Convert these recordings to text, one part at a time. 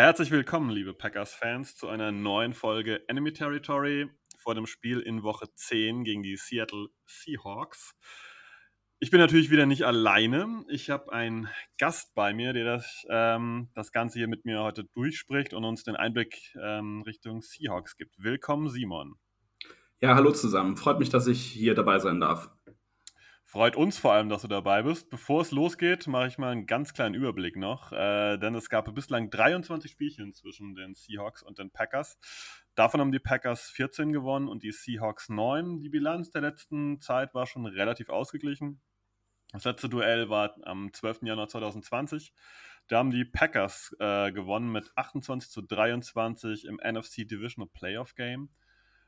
Ja, herzlich willkommen, liebe Packers-Fans, zu einer neuen Folge Enemy Territory vor dem Spiel in Woche 10 gegen die Seattle Seahawks. Ich bin natürlich wieder nicht alleine. Ich habe einen Gast bei mir, der das, ähm, das Ganze hier mit mir heute durchspricht und uns den Einblick ähm, Richtung Seahawks gibt. Willkommen, Simon. Ja, hallo zusammen. Freut mich, dass ich hier dabei sein darf. Freut uns vor allem, dass du dabei bist. Bevor es losgeht, mache ich mal einen ganz kleinen Überblick noch, äh, denn es gab bislang 23 Spielchen zwischen den Seahawks und den Packers. Davon haben die Packers 14 gewonnen und die Seahawks 9. Die Bilanz der letzten Zeit war schon relativ ausgeglichen. Das letzte Duell war am 12. Januar 2020. Da haben die Packers äh, gewonnen mit 28 zu 23 im NFC Divisional Playoff Game.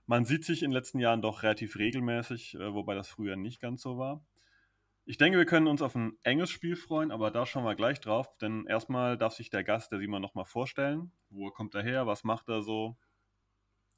Man sieht sich in den letzten Jahren doch relativ regelmäßig, äh, wobei das früher nicht ganz so war. Ich denke, wir können uns auf ein enges Spiel freuen, aber da schauen wir gleich drauf, denn erstmal darf sich der Gast, der Simon, nochmal vorstellen. Wo kommt er her? Was macht er so?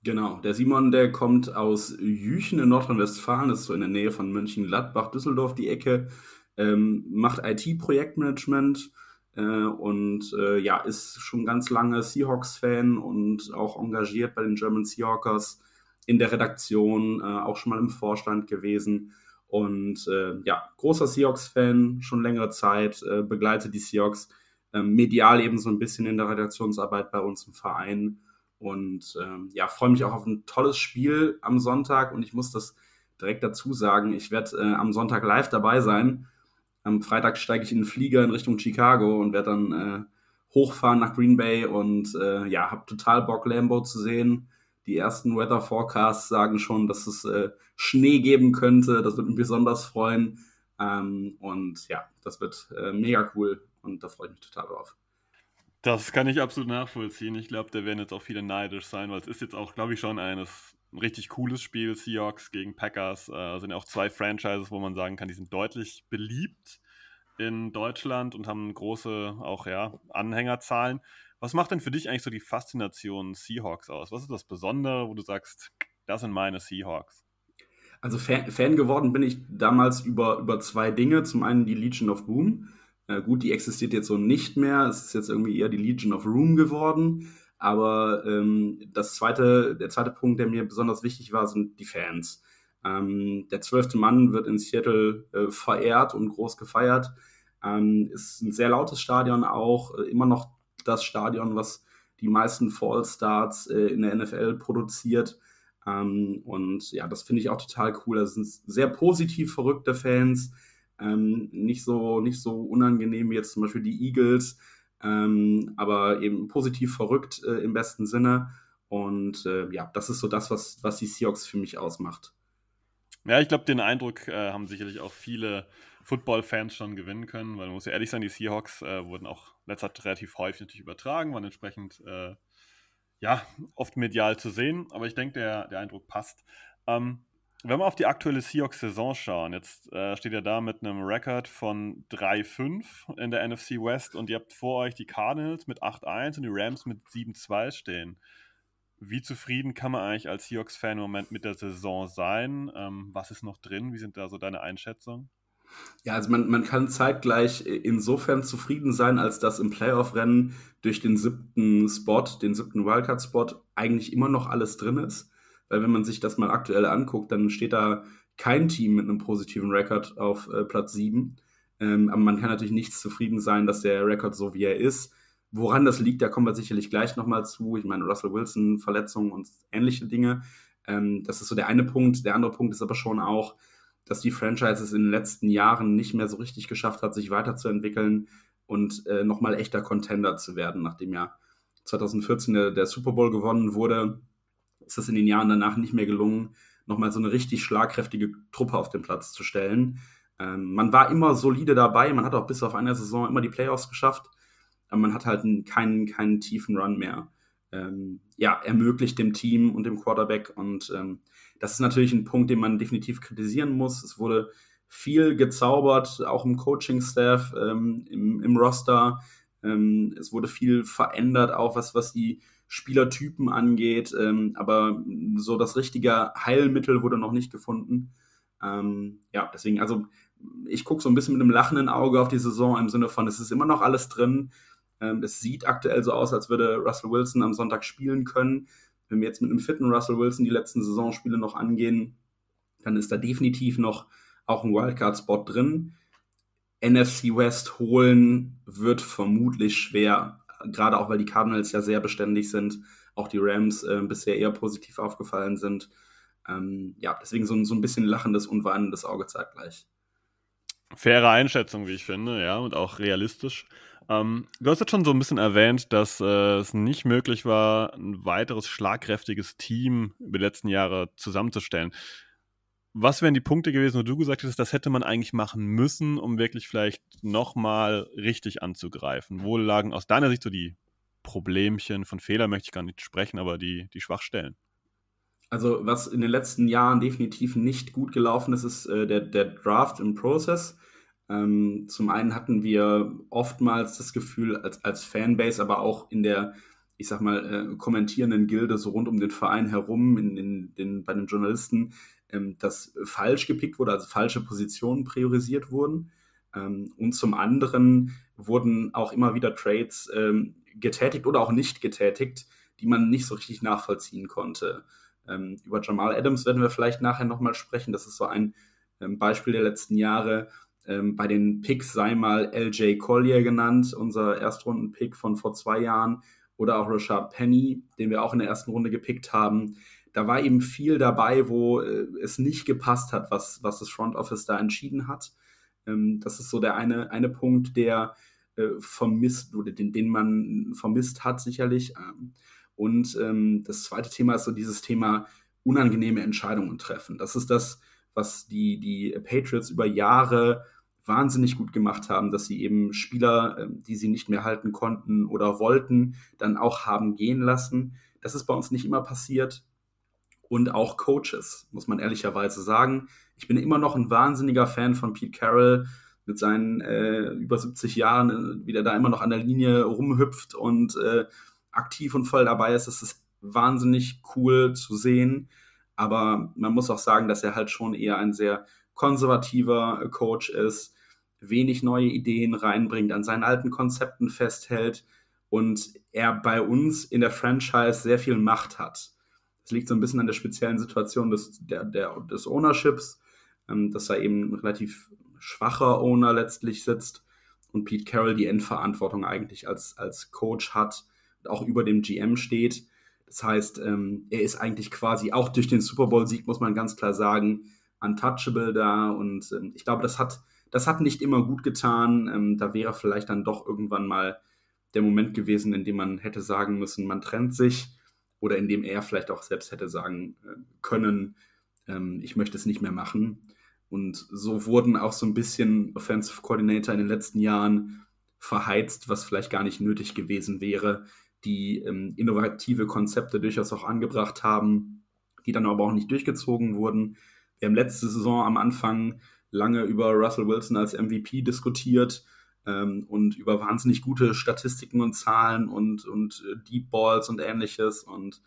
Genau, der Simon, der kommt aus Jüchen in Nordrhein-Westfalen, ist so in der Nähe von Mönchengladbach, Düsseldorf, die Ecke, ähm, macht IT-Projektmanagement äh, und äh, ja, ist schon ganz lange Seahawks-Fan und auch engagiert bei den German Seahawkers in der Redaktion, äh, auch schon mal im Vorstand gewesen und äh, ja, großer Seahawks-Fan, schon längere Zeit, äh, begleitet die Seahawks äh, medial eben so ein bisschen in der Redaktionsarbeit bei uns im Verein. Und ähm, ja, freue mich auch auf ein tolles Spiel am Sonntag. Und ich muss das direkt dazu sagen, ich werde äh, am Sonntag live dabei sein. Am Freitag steige ich in den Flieger in Richtung Chicago und werde dann äh, hochfahren nach Green Bay und äh, ja, habe total Bock, Lambo zu sehen die ersten Weather Forecasts sagen schon, dass es äh, Schnee geben könnte. Das würde mich besonders freuen. Ähm, und ja, das wird äh, mega cool und da freue ich mich total drauf. Das kann ich absolut nachvollziehen. Ich glaube, da werden jetzt auch viele neidisch sein, weil es ist jetzt auch, glaube ich, schon eines, ein richtig cooles Spiel. Seahawks gegen Packers äh, sind ja auch zwei Franchises, wo man sagen kann, die sind deutlich beliebt in Deutschland und haben große auch ja Anhängerzahlen. Was macht denn für dich eigentlich so die Faszination Seahawks aus? Was ist das Besondere, wo du sagst, das sind meine Seahawks? Also Fan, Fan geworden bin ich damals über, über zwei Dinge. Zum einen die Legion of Boom. Äh, gut, die existiert jetzt so nicht mehr. Es ist jetzt irgendwie eher die Legion of Room geworden. Aber ähm, das zweite, der zweite Punkt, der mir besonders wichtig war, sind die Fans. Ähm, der zwölfte Mann wird in Seattle äh, verehrt und groß gefeiert. Ähm, ist ein sehr lautes Stadion auch, äh, immer noch das Stadion, was die meisten Fallstarts äh, in der NFL produziert. Ähm, und ja, das finde ich auch total cool. Das sind sehr positiv verrückte Fans. Ähm, nicht, so, nicht so unangenehm wie jetzt zum Beispiel die Eagles, ähm, aber eben positiv verrückt äh, im besten Sinne. Und äh, ja, das ist so das, was, was die Seahawks für mich ausmacht. Ja, ich glaube, den Eindruck äh, haben sicherlich auch viele Football-Fans schon gewinnen können, weil man muss ja ehrlich sein, die Seahawks äh, wurden auch letzter Zeit relativ häufig natürlich übertragen, waren entsprechend äh, ja, oft medial zu sehen, aber ich denke, der, der Eindruck passt. Ähm, wenn wir auf die aktuelle Seahawks-Saison schauen, jetzt äh, steht ihr da mit einem Rekord von 3-5 in der NFC West und ihr habt vor euch die Cardinals mit 8-1 und die Rams mit 7-2 stehen. Wie zufrieden kann man eigentlich als Seahawks-Fan im Moment mit der Saison sein? Ähm, was ist noch drin? Wie sind da so deine Einschätzungen? Ja, also man, man kann zeitgleich insofern zufrieden sein, als dass im Playoff-Rennen durch den siebten Spot, den siebten Wildcard-Spot, eigentlich immer noch alles drin ist. Weil wenn man sich das mal aktuell anguckt, dann steht da kein Team mit einem positiven Rekord auf äh, Platz 7. Ähm, aber man kann natürlich nicht zufrieden sein, dass der Rekord so wie er ist. Woran das liegt, da kommen wir sicherlich gleich nochmal zu. Ich meine, Russell Wilson, Verletzungen und ähnliche Dinge. Ähm, das ist so der eine Punkt. Der andere Punkt ist aber schon auch, dass die Franchise es in den letzten Jahren nicht mehr so richtig geschafft hat, sich weiterzuentwickeln und äh, nochmal echter Contender zu werden. Nachdem ja 2014 der, der, Super Bowl gewonnen wurde, ist es in den Jahren danach nicht mehr gelungen, nochmal so eine richtig schlagkräftige Truppe auf den Platz zu stellen. Ähm, man war immer solide dabei, man hat auch bis auf eine Saison immer die Playoffs geschafft, man hat halt keinen, keinen tiefen Run mehr. Ähm, ja, ermöglicht dem Team und dem Quarterback. Und ähm, das ist natürlich ein Punkt, den man definitiv kritisieren muss. Es wurde viel gezaubert, auch im Coaching-Staff, ähm, im, im, Roster. Ähm, es wurde viel verändert, auch was, was die Spielertypen angeht. Ähm, aber so das richtige Heilmittel wurde noch nicht gefunden. Ähm, ja, deswegen, also ich gucke so ein bisschen mit einem lachenden Auge auf die Saison im Sinne von, es ist immer noch alles drin. Ähm, es sieht aktuell so aus, als würde Russell Wilson am Sonntag spielen können. Wenn wir jetzt mit einem fitten Russell Wilson die letzten Saisonspiele noch angehen, dann ist da definitiv noch auch ein Wildcard-Spot drin. NFC West holen wird vermutlich schwer, gerade auch weil die Cardinals ja sehr beständig sind, auch die Rams äh, bisher eher positiv aufgefallen sind. Ähm, ja, deswegen so, so ein bisschen lachendes und weinendes Auge zeitgleich. Faire Einschätzung, wie ich finde, ja, und auch realistisch. Ähm, du hast jetzt schon so ein bisschen erwähnt, dass äh, es nicht möglich war, ein weiteres schlagkräftiges Team über die letzten Jahre zusammenzustellen. Was wären die Punkte gewesen, wo du gesagt hast, das hätte man eigentlich machen müssen, um wirklich vielleicht nochmal richtig anzugreifen? Wo lagen aus deiner Sicht so die Problemchen, von Fehler möchte ich gar nicht sprechen, aber die, die Schwachstellen? Also, was in den letzten Jahren definitiv nicht gut gelaufen ist, ist äh, der, der Draft im Prozess. Ähm, zum einen hatten wir oftmals das Gefühl, als, als Fanbase, aber auch in der, ich sag mal, äh, kommentierenden Gilde so rund um den Verein herum, in, in, den, bei den Journalisten, ähm, dass falsch gepickt wurde, also falsche Positionen priorisiert wurden. Ähm, und zum anderen wurden auch immer wieder Trades ähm, getätigt oder auch nicht getätigt, die man nicht so richtig nachvollziehen konnte. Ähm, über Jamal Adams werden wir vielleicht nachher nochmal sprechen. Das ist so ein ähm, Beispiel der letzten Jahre ähm, bei den Picks sei mal LJ Collier genannt, unser Erstrunden-Pick von vor zwei Jahren, oder auch Rashad Penny, den wir auch in der ersten Runde gepickt haben. Da war eben viel dabei, wo äh, es nicht gepasst hat, was, was das Front Office da entschieden hat. Ähm, das ist so der eine, eine Punkt, der äh, vermisst oder den, den man vermisst hat, sicherlich. Ähm, und ähm, das zweite Thema ist so dieses Thema unangenehme Entscheidungen treffen. Das ist das, was die, die Patriots über Jahre wahnsinnig gut gemacht haben, dass sie eben Spieler, ähm, die sie nicht mehr halten konnten oder wollten, dann auch haben gehen lassen. Das ist bei uns nicht immer passiert. Und auch Coaches, muss man ehrlicherweise sagen. Ich bin immer noch ein wahnsinniger Fan von Pete Carroll mit seinen äh, über 70 Jahren, äh, wie der da immer noch an der Linie rumhüpft und äh, aktiv und voll dabei ist. Das ist wahnsinnig cool zu sehen. Aber man muss auch sagen, dass er halt schon eher ein sehr konservativer Coach ist, wenig neue Ideen reinbringt, an seinen alten Konzepten festhält und er bei uns in der Franchise sehr viel Macht hat. Das liegt so ein bisschen an der speziellen Situation des, der, der, des Ownerships, ähm, dass da eben ein relativ schwacher Owner letztlich sitzt und Pete Carroll die Endverantwortung eigentlich als, als Coach hat und auch über dem GM steht. Das heißt, ähm, er ist eigentlich quasi auch durch den Super Bowl-Sieg, muss man ganz klar sagen, untouchable da. Und ähm, ich glaube, das hat, das hat nicht immer gut getan. Ähm, da wäre vielleicht dann doch irgendwann mal der Moment gewesen, in dem man hätte sagen müssen, man trennt sich. Oder in dem er vielleicht auch selbst hätte sagen äh, können, ähm, ich möchte es nicht mehr machen. Und so wurden auch so ein bisschen Offensive Coordinator in den letzten Jahren verheizt, was vielleicht gar nicht nötig gewesen wäre, die ähm, innovative Konzepte durchaus auch angebracht haben, die dann aber auch nicht durchgezogen wurden. Wir haben letzte Saison am Anfang lange über Russell Wilson als MVP diskutiert ähm, und über wahnsinnig gute Statistiken und Zahlen und, und äh, Deep Balls und ähnliches. Und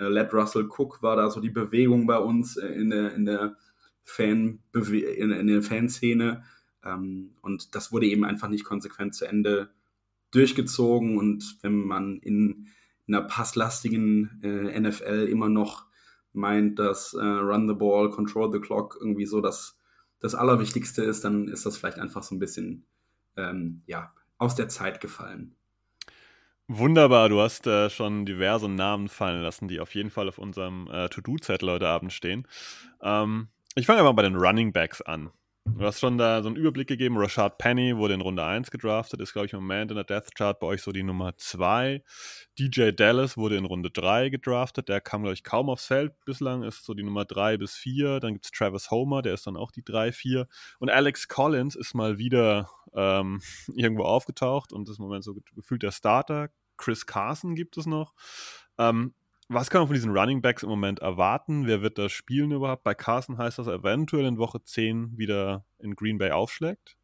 äh, Let Russell Cook war da so die Bewegung bei uns äh, in der, in der, Fan in, in der Fanszene. Ähm, und das wurde eben einfach nicht konsequent zu Ende durchgezogen. Und wenn man in, in einer passlastigen äh, NFL immer noch meint, dass äh, Run the Ball, Control the Clock irgendwie so das, das Allerwichtigste ist, dann ist das vielleicht einfach so ein bisschen ähm, ja, aus der Zeit gefallen. Wunderbar, du hast äh, schon diverse Namen fallen lassen, die auf jeden Fall auf unserem äh, To-Do-Zettel heute Abend stehen. Ähm, ich fange mal bei den Running Backs an. Du hast schon da so einen Überblick gegeben. Rashad Penny wurde in Runde 1 gedraftet, ist, glaube ich, im Moment in der Death Chart bei euch so die Nummer 2. DJ Dallas wurde in Runde 3 gedraftet. Der kam, glaube ich, kaum aufs Feld bislang, ist so die Nummer 3 bis 4. Dann gibt es Travis Homer, der ist dann auch die 3, 4. Und Alex Collins ist mal wieder ähm, irgendwo aufgetaucht und ist im Moment so gefühlt der Starter. Chris Carson gibt es noch. Ähm, was kann man von diesen Running Backs im Moment erwarten? Wer wird da spielen überhaupt? Bei Carson heißt das eventuell in Woche 10 wieder in Green Bay aufschlägt?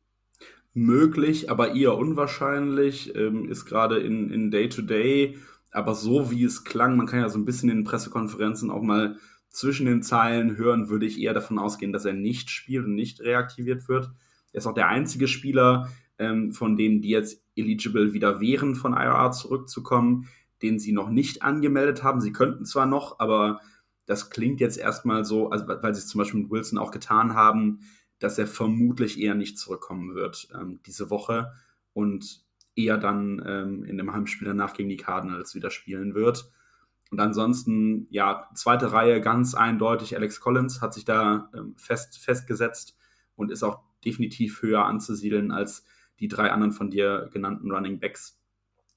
Möglich, aber eher unwahrscheinlich. Ähm, ist gerade in, in Day-to-Day, aber so wie es klang, man kann ja so ein bisschen in Pressekonferenzen auch mal zwischen den Zeilen hören, würde ich eher davon ausgehen, dass er nicht spielt und nicht reaktiviert wird. Er ist auch der einzige Spieler, ähm, von denen, die jetzt eligible wieder wären, von IRA zurückzukommen den sie noch nicht angemeldet haben. Sie könnten zwar noch, aber das klingt jetzt erstmal so, also weil sie es zum Beispiel mit Wilson auch getan haben, dass er vermutlich eher nicht zurückkommen wird ähm, diese Woche und eher dann ähm, in dem Heimspiel danach gegen die Cardinals wieder spielen wird. Und ansonsten, ja, zweite Reihe ganz eindeutig. Alex Collins hat sich da ähm, fest, festgesetzt und ist auch definitiv höher anzusiedeln als die drei anderen von dir genannten Running Backs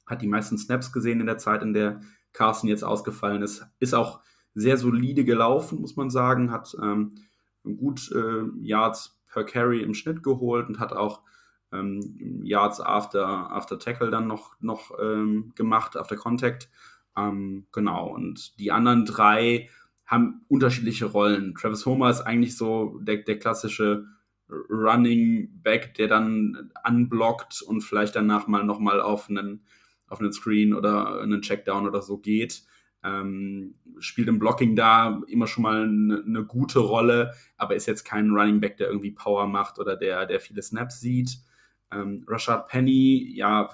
hat die meisten Snaps gesehen in der Zeit, in der Carson jetzt ausgefallen ist. Ist auch sehr solide gelaufen, muss man sagen. Hat ähm, gut äh, Yards per Carry im Schnitt geholt und hat auch ähm, Yards after, after Tackle dann noch, noch ähm, gemacht, after Contact. Ähm, genau, und die anderen drei haben unterschiedliche Rollen. Travis Homer ist eigentlich so der, der klassische Running Back, der dann unblockt und vielleicht danach mal nochmal auf einen auf einen Screen oder einen Checkdown oder so geht. Ähm, spielt im Blocking da immer schon mal eine, eine, gute Rolle, aber ist jetzt kein Running Back, der irgendwie Power macht oder der, der viele Snaps sieht. Ähm, Rashad Penny, ja,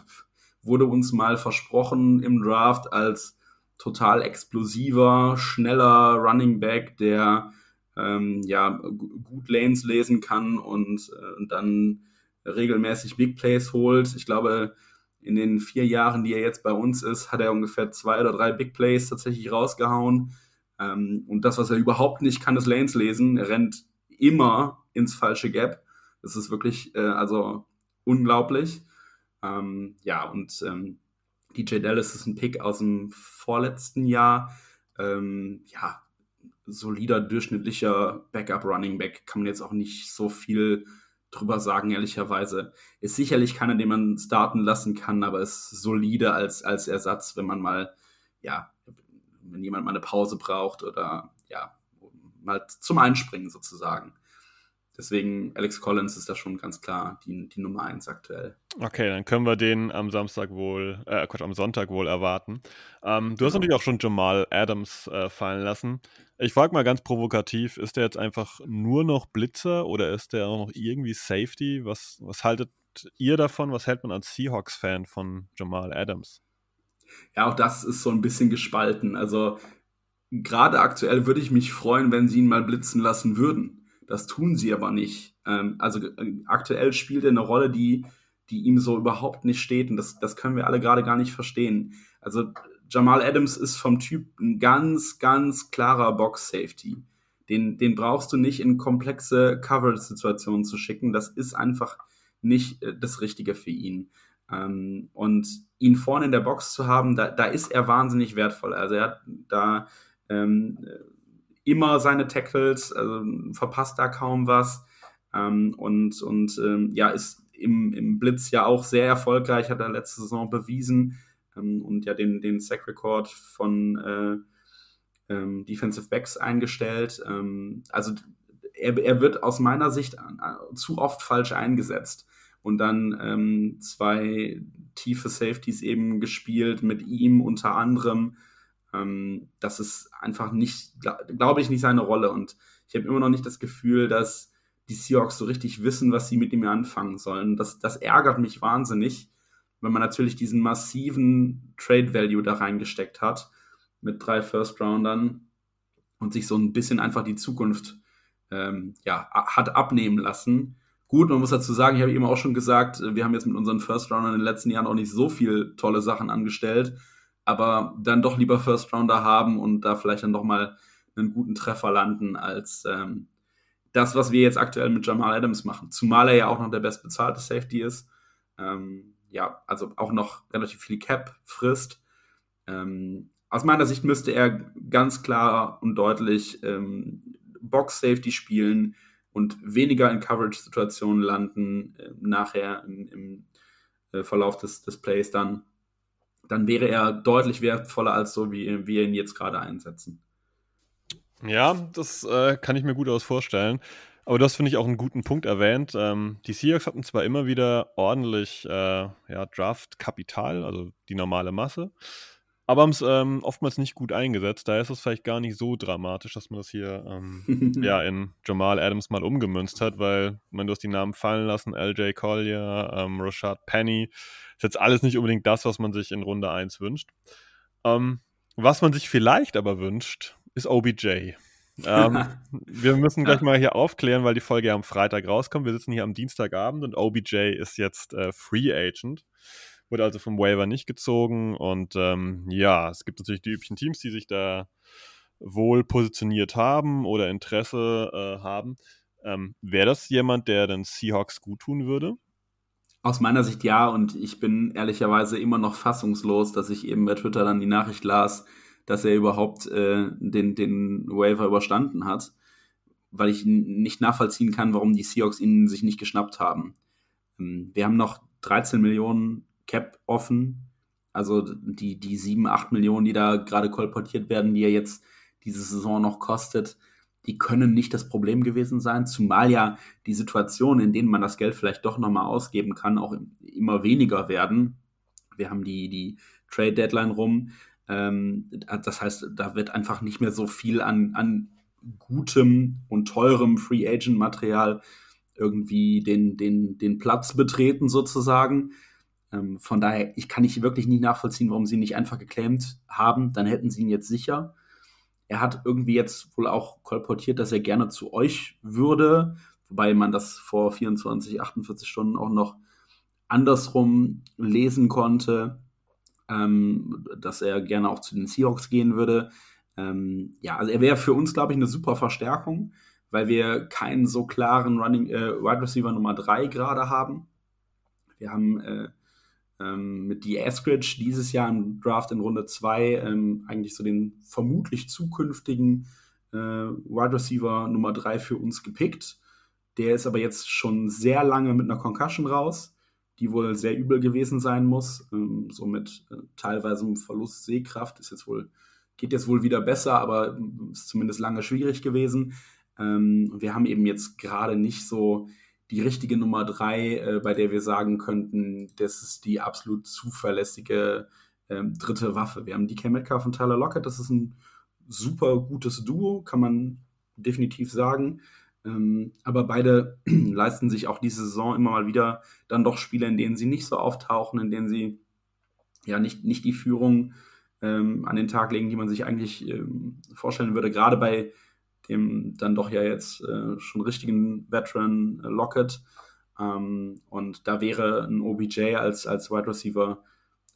wurde uns mal versprochen im Draft als total explosiver, schneller Running Back, der ähm, ja gut Lanes lesen kann und, äh, und dann regelmäßig Big Plays holt. Ich glaube, in den vier Jahren, die er jetzt bei uns ist, hat er ungefähr zwei oder drei Big Plays tatsächlich rausgehauen. Ähm, und das, was er überhaupt nicht kann, ist Lanes lesen. Er rennt immer ins falsche Gap. Das ist wirklich, äh, also unglaublich. Ähm, ja, und ähm, DJ Dallas ist ein Pick aus dem vorletzten Jahr. Ähm, ja, solider, durchschnittlicher Backup-Running Back kann man jetzt auch nicht so viel drüber sagen, ehrlicherweise. Ist sicherlich keiner, den man starten lassen kann, aber ist solide als, als Ersatz, wenn man mal, ja, wenn jemand mal eine Pause braucht oder ja, mal zum Einspringen sozusagen. Deswegen, Alex Collins ist da schon ganz klar die, die Nummer eins aktuell. Okay, dann können wir den am Samstag wohl, äh, Quatsch, am Sonntag wohl erwarten. Ähm, du hast natürlich auch schon Jamal Adams äh, fallen lassen. Ich frage mal ganz provokativ, ist der jetzt einfach nur noch Blitzer oder ist der auch noch irgendwie Safety? Was, was haltet ihr davon? Was hält man als Seahawks-Fan von Jamal Adams? Ja, auch das ist so ein bisschen gespalten. Also gerade aktuell würde ich mich freuen, wenn sie ihn mal blitzen lassen würden das tun sie aber nicht. Ähm, also äh, aktuell spielt er eine Rolle, die, die ihm so überhaupt nicht steht und das, das können wir alle gerade gar nicht verstehen. Also Jamal Adams ist vom Typ ein ganz, ganz klarer Box-Safety. Den, den brauchst du nicht in komplexe Coverage-Situationen zu schicken. Das ist einfach nicht äh, das Richtige für ihn. Ähm, und ihn vorne in der Box zu haben, da, da ist er wahnsinnig wertvoll. Also er hat da ähm, immer seine Tackles, also verpasst da kaum was. Ähm, und und ähm, ja, ist im, im Blitz ja auch sehr erfolgreich, hat er letzte Saison bewiesen ähm, und ja den, den Sack-Record von äh, ähm, Defensive Backs eingestellt. Ähm, also er, er wird aus meiner Sicht zu oft falsch eingesetzt und dann ähm, zwei tiefe Safeties eben gespielt mit ihm unter anderem. Ähm, das ist einfach nicht, glaube ich, nicht seine Rolle. Und ich habe immer noch nicht das Gefühl, dass die Seahawks so richtig wissen, was sie mit ihm anfangen sollen. Das, das ärgert mich wahnsinnig, wenn man natürlich diesen massiven Trade Value da reingesteckt hat mit drei First Roundern und sich so ein bisschen einfach die Zukunft ähm, ja, hat abnehmen lassen. Gut, man muss dazu sagen, ich habe eben auch schon gesagt, wir haben jetzt mit unseren First Roundern in den letzten Jahren auch nicht so viel tolle Sachen angestellt aber dann doch lieber First Rounder haben und da vielleicht dann doch mal einen guten Treffer landen, als ähm, das, was wir jetzt aktuell mit Jamal Adams machen. Zumal er ja auch noch der bestbezahlte Safety ist. Ähm, ja, also auch noch relativ viel Cap frisst. Ähm, aus meiner Sicht müsste er ganz klar und deutlich ähm, Box Safety spielen und weniger in Coverage-Situationen landen, äh, nachher im, im äh, Verlauf des, des Plays dann. Dann wäre er deutlich wertvoller als so, wie wir ihn jetzt gerade einsetzen. Ja, das äh, kann ich mir gut aus vorstellen. Aber du hast, finde ich, auch einen guten Punkt erwähnt. Ähm, die Seahawks hatten zwar immer wieder ordentlich äh, ja, Draft-Kapital, also die normale Masse, aber haben es ähm, oftmals nicht gut eingesetzt. Daher ist es vielleicht gar nicht so dramatisch, dass man das hier ähm, ja, in Jamal Adams mal umgemünzt hat, weil man du hast die Namen fallen lassen, LJ Collier, ähm, Rashad Penny, ist jetzt alles nicht unbedingt das, was man sich in Runde 1 wünscht. Ähm, was man sich vielleicht aber wünscht, ist OBJ. Ähm, wir müssen gleich mal hier aufklären, weil die Folge ja am Freitag rauskommt. Wir sitzen hier am Dienstagabend und OBJ ist jetzt äh, Free Agent. Wurde also vom Waiver nicht gezogen. Und ähm, ja, es gibt natürlich die üblichen Teams, die sich da wohl positioniert haben oder Interesse äh, haben. Ähm, Wäre das jemand, der den Seahawks gut tun würde? Aus meiner Sicht ja, und ich bin ehrlicherweise immer noch fassungslos, dass ich eben bei Twitter dann die Nachricht las, dass er überhaupt äh, den, den Waiver überstanden hat, weil ich nicht nachvollziehen kann, warum die Seahawks ihn sich nicht geschnappt haben. Ähm, wir haben noch 13 Millionen Cap offen, also die, die 7, 8 Millionen, die da gerade kolportiert werden, die er jetzt diese Saison noch kostet, die können nicht das Problem gewesen sein, zumal ja die Situationen, in denen man das Geld vielleicht doch nochmal ausgeben kann, auch immer weniger werden. Wir haben die, die Trade Deadline rum. Ähm, das heißt, da wird einfach nicht mehr so viel an, an gutem und teurem Free Agent Material irgendwie den, den, den Platz betreten sozusagen. Ähm, von daher, ich kann nicht wirklich nicht nachvollziehen, warum sie ihn nicht einfach geclaimed haben. Dann hätten sie ihn jetzt sicher. Er hat irgendwie jetzt wohl auch kolportiert, dass er gerne zu euch würde, wobei man das vor 24, 48 Stunden auch noch andersrum lesen konnte ähm, dass er gerne auch zu den Seahawks gehen würde. Ähm, ja, also er wäre für uns, glaube ich, eine super Verstärkung, weil wir keinen so klaren Running äh, Wide Receiver Nummer 3 gerade haben. Wir haben äh, ähm, mit die Askridge dieses Jahr im Draft in Runde 2 ähm, eigentlich so den vermutlich zukünftigen äh, Wide Receiver Nummer 3 für uns gepickt. Der ist aber jetzt schon sehr lange mit einer Concussion raus die wohl sehr übel gewesen sein muss. Ähm, so mit äh, teilweise einem Verlust Sehkraft ist jetzt wohl, geht jetzt wohl wieder besser, aber ähm, ist zumindest lange schwierig gewesen. Ähm, wir haben eben jetzt gerade nicht so die richtige Nummer drei, äh, bei der wir sagen könnten, das ist die absolut zuverlässige ähm, dritte Waffe. Wir haben die Metcalf und Tyler Lockett, das ist ein super gutes Duo, kann man definitiv sagen. Ähm, aber beide leisten sich auch diese Saison immer mal wieder dann doch Spiele, in denen sie nicht so auftauchen, in denen sie ja nicht, nicht die Führung ähm, an den Tag legen, die man sich eigentlich ähm, vorstellen würde. Gerade bei dem dann doch ja jetzt äh, schon richtigen Veteran äh, Lockett. Ähm, und da wäre ein OBJ als, als Wide Receiver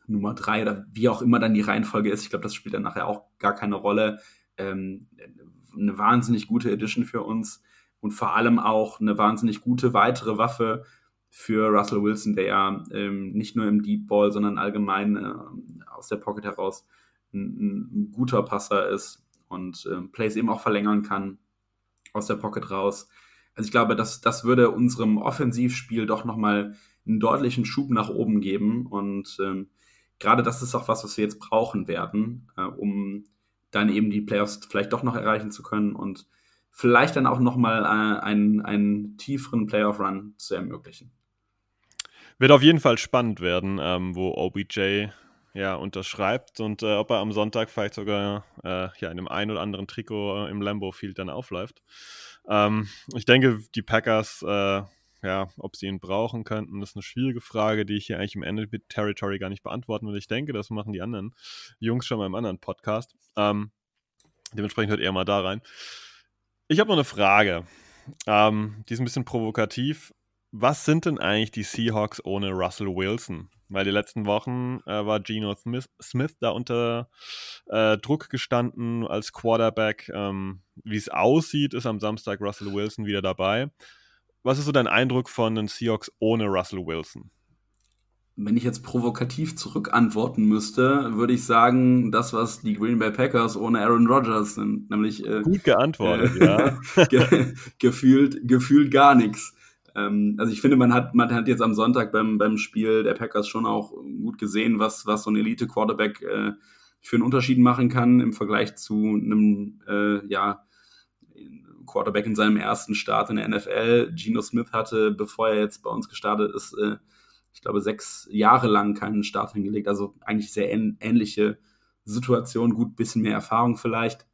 Nummer drei oder wie auch immer dann die Reihenfolge ist. Ich glaube, das spielt dann nachher auch gar keine Rolle. Ähm, eine wahnsinnig gute Edition für uns und vor allem auch eine wahnsinnig gute weitere Waffe für Russell Wilson, der ja ähm, nicht nur im Deep Ball, sondern allgemein äh, aus der Pocket heraus ein, ein guter Passer ist und äh, Plays eben auch verlängern kann aus der Pocket raus. Also ich glaube, dass das würde unserem Offensivspiel doch nochmal einen deutlichen Schub nach oben geben und ähm, gerade das ist auch was, was wir jetzt brauchen werden, äh, um dann eben die Playoffs vielleicht doch noch erreichen zu können und vielleicht dann auch nochmal äh, einen, einen tieferen Playoff-Run zu ermöglichen. Wird auf jeden Fall spannend werden, ähm, wo OBJ ja, unterschreibt und äh, ob er am Sonntag vielleicht sogar äh, ja, in einem ein oder anderen Trikot im Lambo Field dann aufläuft. Ähm, ich denke, die Packers, äh, ja, ob sie ihn brauchen könnten, ist eine schwierige Frage, die ich hier eigentlich im Ended Territory gar nicht beantworten will. Ich denke, das machen die anderen Jungs schon mal im anderen Podcast. Ähm, dementsprechend hört eher mal da rein. Ich habe noch eine Frage. Ähm, die ist ein bisschen provokativ. was sind denn eigentlich die Seahawks ohne Russell Wilson? Weil die letzten Wochen äh, war Geno Smith, Smith da unter äh, Druck gestanden als Quarterback. Ähm, Wie es aussieht, ist am Samstag Russell Wilson wieder dabei. Was ist so dein Eindruck von den Seahawks ohne Russell Wilson? Wenn ich jetzt provokativ zurückantworten müsste, würde ich sagen, das, was die Green Bay Packers ohne Aaron Rodgers sind, nämlich äh, gut geantwortet, äh, ja. ge gefühlt, gefühlt gar nichts. Ähm, also ich finde, man hat, man hat jetzt am Sonntag beim, beim Spiel der Packers schon auch gut gesehen, was, was so ein Elite-Quarterback äh, für einen Unterschied machen kann im Vergleich zu einem, äh, ja, Quarterback in seinem ersten Start in der NFL. Geno Smith hatte, bevor er jetzt bei uns gestartet ist, äh, ich glaube, sechs Jahre lang keinen Start hingelegt. Also eigentlich sehr ähnliche Situation, gut, bisschen mehr Erfahrung vielleicht.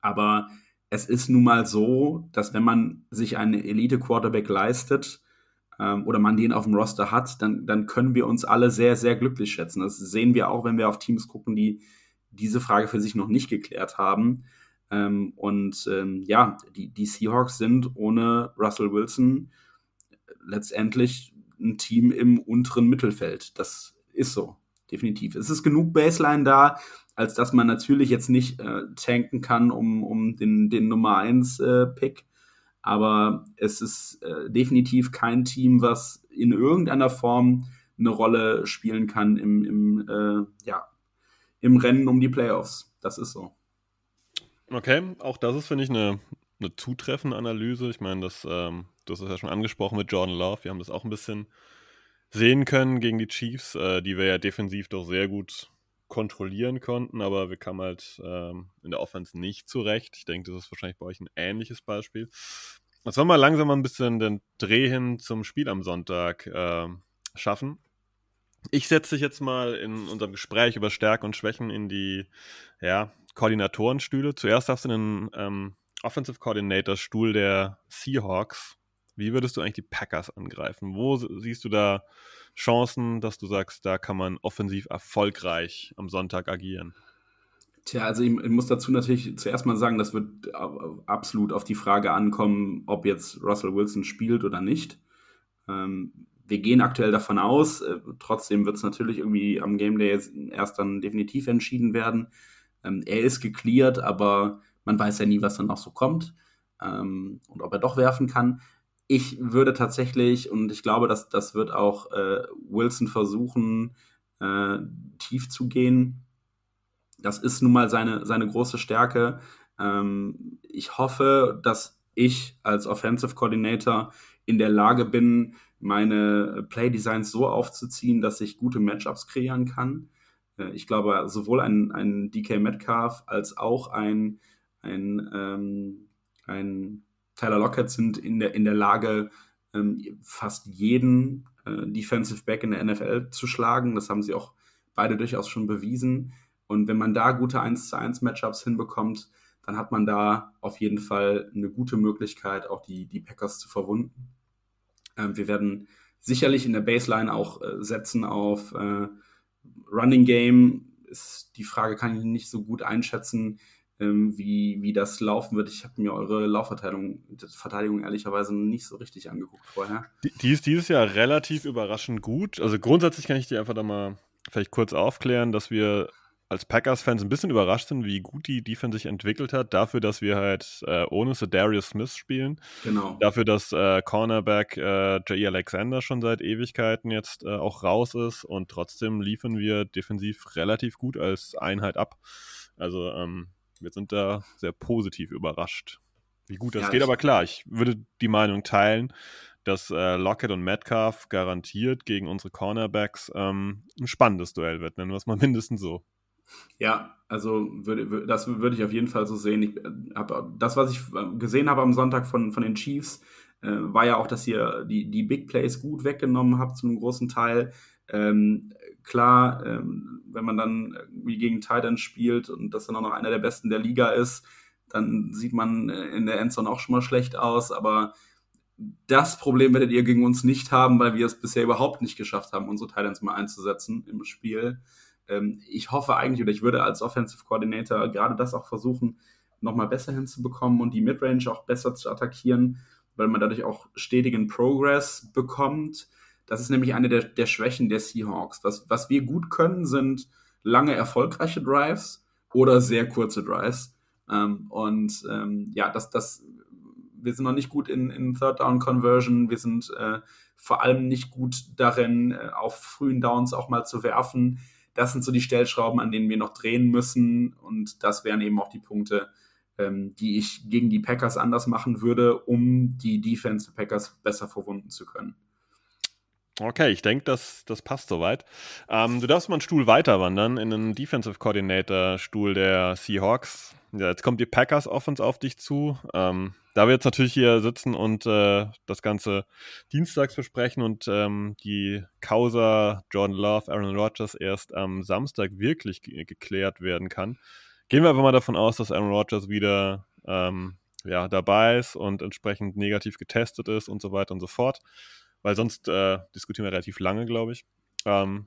Aber es ist nun mal so, dass wenn man sich einen Elite-Quarterback leistet ähm, oder man den auf dem Roster hat, dann, dann können wir uns alle sehr, sehr glücklich schätzen. Das sehen wir auch, wenn wir auf Teams gucken, die diese Frage für sich noch nicht geklärt haben. Ähm, und ähm, ja, die, die Seahawks sind ohne Russell Wilson letztendlich ein Team im unteren Mittelfeld. Das ist so, definitiv. Es ist genug Baseline da, als dass man natürlich jetzt nicht äh, tanken kann um, um den, den Nummer 1 äh, Pick. Aber es ist äh, definitiv kein Team, was in irgendeiner Form eine Rolle spielen kann im, im, äh, ja, im Rennen um die Playoffs. Das ist so. Okay, auch das ist, finde ich, eine, eine zutreffende Analyse. Ich meine, das, ähm, du hast es ja schon angesprochen mit Jordan Love. Wir haben das auch ein bisschen sehen können gegen die Chiefs, äh, die wir ja defensiv doch sehr gut kontrollieren konnten, aber wir kamen halt ähm, in der Offense nicht zurecht. Ich denke, das ist wahrscheinlich bei euch ein ähnliches Beispiel. Jetzt wollen wir langsam mal ein bisschen den Dreh hin zum Spiel am Sonntag äh, schaffen. Ich setze dich jetzt mal in unserem Gespräch über Stärken und Schwächen in die ja, Koordinatorenstühle. Zuerst hast du den ähm, Offensive Coordinator Stuhl der Seahawks. Wie würdest du eigentlich die Packers angreifen? Wo siehst du da Chancen, dass du sagst, da kann man offensiv erfolgreich am Sonntag agieren? Tja, also ich, muss dazu natürlich zuerst mal sagen, das wird absolut auf die Frage ankommen, ob jetzt Russell Wilson spielt oder nicht. Ähm, wir gehen aktuell davon aus, äh, trotzdem wird es natürlich irgendwie am Game Day erst dann definitiv entschieden werden. Ähm, er ist geklärt, aber man weiß ja nie, was dann noch so kommt ähm, und ob er doch werfen kann. Ich würde tatsächlich, und ich glaube, dass das wird auch äh, Wilson versuchen, äh, tief zu gehen. Das ist nun mal seine, seine große Stärke. Ähm, ich hoffe, dass ich als Offensive Coordinator in der Lage bin, meine Play-Designs so aufzuziehen, dass ich gute Matchups kreieren kann. Äh, ich glaube, sowohl ein, ein DK Metcalf als auch ein, ein, ähm, ein Tyler Lockett sind in der, in der Lage, ähm, fast jeden äh, Defensive Back in der NFL zu schlagen. Das haben sie auch beide durchaus schon bewiesen. Und wenn man da gute 1 zu 1 Matchups hinbekommt, dann hat man da auf jeden Fall eine gute Möglichkeit, auch die, die Packers zu verwunden. Ähm, wir werden sicherlich in der Baseline auch äh, setzen auf äh, Running Game. Ist, die Frage kann ich nicht so gut einschätzen ähm, wie, wie das laufen wird. Ich habe mir eure Laufverteidigung Verteidigung ehrlicherweise nicht so richtig angeguckt vorher. Die, die ist dieses Jahr relativ überraschend gut. Also grundsätzlich kann ich dir einfach da mal vielleicht kurz aufklären, dass wir als Packers-Fans ein bisschen überrascht sind, wie gut die Defense sich entwickelt hat, dafür, dass wir halt äh, ohne Darius Smith spielen. Genau. Dafür, dass äh, Cornerback äh, J.E. Alexander schon seit Ewigkeiten jetzt äh, auch raus ist und trotzdem liefern wir defensiv relativ gut als Einheit ab. Also ähm, wir sind da sehr positiv überrascht, wie gut das ja, geht. Aber klar, ich würde die Meinung teilen, dass äh, Lockett und Metcalf garantiert gegen unsere Cornerbacks ähm, ein spannendes Duell wird, nennen wir es mal mindestens so. Ja, also würde, das würde ich auf jeden Fall so sehen. Ich, äh, hab, das, was ich äh, gesehen habe am Sonntag von, von den Chiefs, äh, war ja auch, dass ihr die, die Big Plays gut weggenommen habt zu einem großen Teil. Ähm, klar, ähm, wenn man dann wie gegen Titan spielt und das dann auch noch einer der besten der Liga ist, dann sieht man äh, in der Endzone auch schon mal schlecht aus, aber das Problem werdet ihr gegen uns nicht haben, weil wir es bisher überhaupt nicht geschafft haben, unsere Titans mal einzusetzen im Spiel. Ähm, ich hoffe eigentlich, oder ich würde als Offensive Coordinator gerade das auch versuchen, nochmal besser hinzubekommen und die Midrange auch besser zu attackieren, weil man dadurch auch stetigen Progress bekommt. Das ist nämlich eine der, der Schwächen der Seahawks. Was, was wir gut können, sind lange erfolgreiche Drives oder sehr kurze Drives. Ähm, und ähm, ja, das, das, wir sind noch nicht gut in, in Third Down Conversion. Wir sind äh, vor allem nicht gut darin, äh, auf frühen Downs auch mal zu werfen. Das sind so die Stellschrauben, an denen wir noch drehen müssen. Und das wären eben auch die Punkte, ähm, die ich gegen die Packers anders machen würde, um die Defense der Packers besser verwunden zu können. Okay, ich denke, das, das passt soweit. Ähm, du darfst mal einen Stuhl weiter wandern in den Defensive Coordinator Stuhl der Seahawks. Ja, jetzt kommt die Packers Offense auf dich zu. Ähm, da wir jetzt natürlich hier sitzen und äh, das Ganze dienstags besprechen und ähm, die Causa Jordan Love, Aaron Rodgers erst am Samstag wirklich geklärt werden kann, gehen wir aber mal davon aus, dass Aaron Rodgers wieder ähm, ja, dabei ist und entsprechend negativ getestet ist und so weiter und so fort weil sonst äh, diskutieren wir relativ lange, glaube ich. Ähm,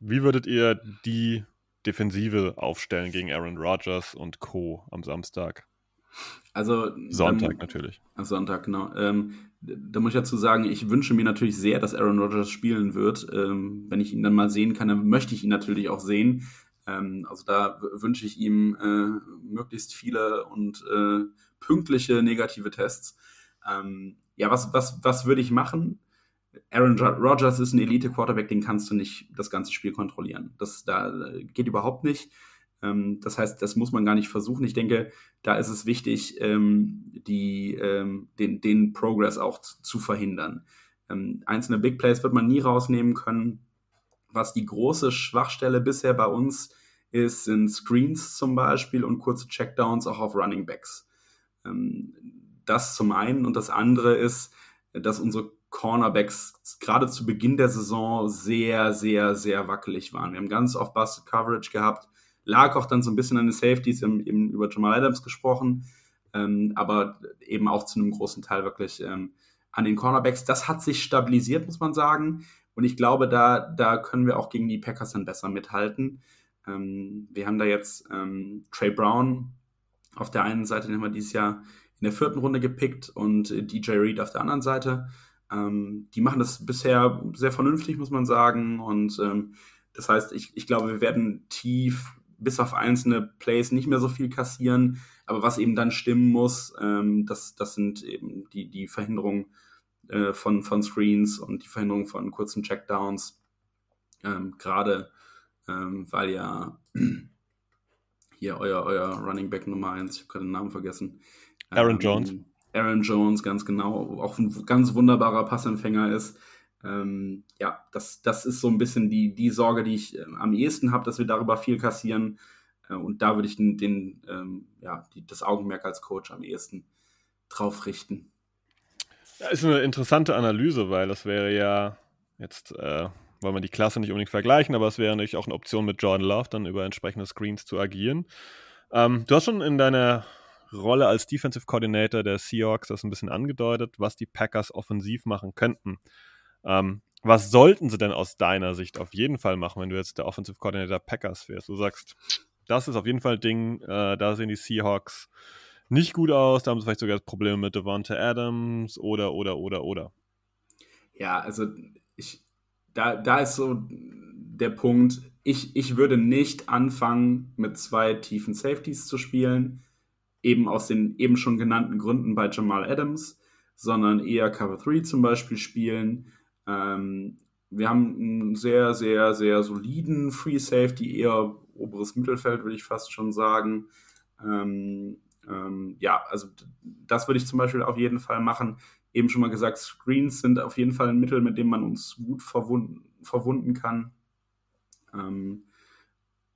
wie würdet ihr die Defensive aufstellen gegen Aaron Rodgers und Co. am Samstag? Also Sonntag ähm, natürlich. Sonntag, genau. Ähm, da muss ich dazu sagen, ich wünsche mir natürlich sehr, dass Aaron Rodgers spielen wird. Ähm, wenn ich ihn dann mal sehen kann, dann möchte ich ihn natürlich auch sehen. Ähm, also da wünsche ich ihm äh, möglichst viele und äh, pünktliche negative Tests. Ähm, ja, was, was, was würde ich machen? Aaron Rodgers ist ein Elite-Quarterback, den kannst du nicht das ganze Spiel kontrollieren. Das da geht überhaupt nicht. Ähm, das heißt, das muss man gar nicht versuchen. Ich denke, da ist es wichtig, ähm, die, ähm, den, den Progress auch zu, zu verhindern. einzelne Big Plays wird man nie rausnehmen können. Was die große Schwachstelle bisher bei uns ist, sind Screens zum Beispiel und kurze Checkdowns auch auf Running Backs. das zum einen und das andere ist, dass unsere Cornerbacks gerade zu Beginn der Saison sehr, sehr, sehr wackelig waren. Wir haben ganz oft Busted Coverage gehabt, lag auch dann so ein bisschen an den Safeties, wir eben über Jamal Adams gesprochen, ähm, aber eben auch zu einem großen Teil wirklich ähm, an den Cornerbacks. Das hat sich stabilisiert, muss man sagen. Und ich glaube, da, da können wir auch gegen die Packers dann besser mithalten. Ähm, wir haben da jetzt ähm, Trey Brown auf der einen Seite, den haben wir dieses Jahr in der vierten Runde gepickt und äh, DJ Reed auf der anderen Seite. Ähm, die machen das bisher sehr vernünftig, muss man sagen. Und ähm, das heißt, ich, ich glaube, wir werden tief bis auf einzelne Plays nicht mehr so viel kassieren. Aber was eben dann stimmen muss, ähm, das, das sind eben die, die Verhinderung äh, von, von Screens und die Verhinderung von kurzen Checkdowns. Ähm, Gerade ähm, weil ja hier euer, euer Running Back Nummer 1, ich habe gerade den Namen vergessen. Aaron ähm, Jones. Aaron Jones ganz genau, auch ein ganz wunderbarer Passempfänger ist. Ähm, ja, das, das ist so ein bisschen die, die Sorge, die ich äh, am ehesten habe, dass wir darüber viel kassieren. Äh, und da würde ich den, den ähm, ja, die, das Augenmerk als Coach am ehesten drauf richten. Ja, ist eine interessante Analyse, weil das wäre ja jetzt, äh, wollen wir die Klasse nicht unbedingt vergleichen, aber es wäre natürlich auch eine Option mit Jordan Love, dann über entsprechende Screens zu agieren. Ähm, du hast schon in deiner Rolle als Defensive Coordinator der Seahawks das ein bisschen angedeutet, was die Packers offensiv machen könnten. Ähm, was sollten sie denn aus deiner Sicht auf jeden Fall machen, wenn du jetzt der Offensive Coordinator Packers wärst? Du sagst, das ist auf jeden Fall ein Ding, äh, da sehen die Seahawks nicht gut aus, da haben sie vielleicht sogar Probleme mit Devonta Adams oder, oder, oder, oder. Ja, also ich, da, da ist so der Punkt, ich, ich würde nicht anfangen, mit zwei tiefen Safeties zu spielen eben aus den eben schon genannten Gründen bei Jamal Adams, sondern eher Cover 3 zum Beispiel spielen. Ähm, wir haben einen sehr, sehr, sehr soliden Free Safety, eher oberes Mittelfeld, würde ich fast schon sagen. Ähm, ähm, ja, also das würde ich zum Beispiel auf jeden Fall machen. Eben schon mal gesagt, Screens sind auf jeden Fall ein Mittel, mit dem man uns gut verwunden, verwunden kann. Ähm,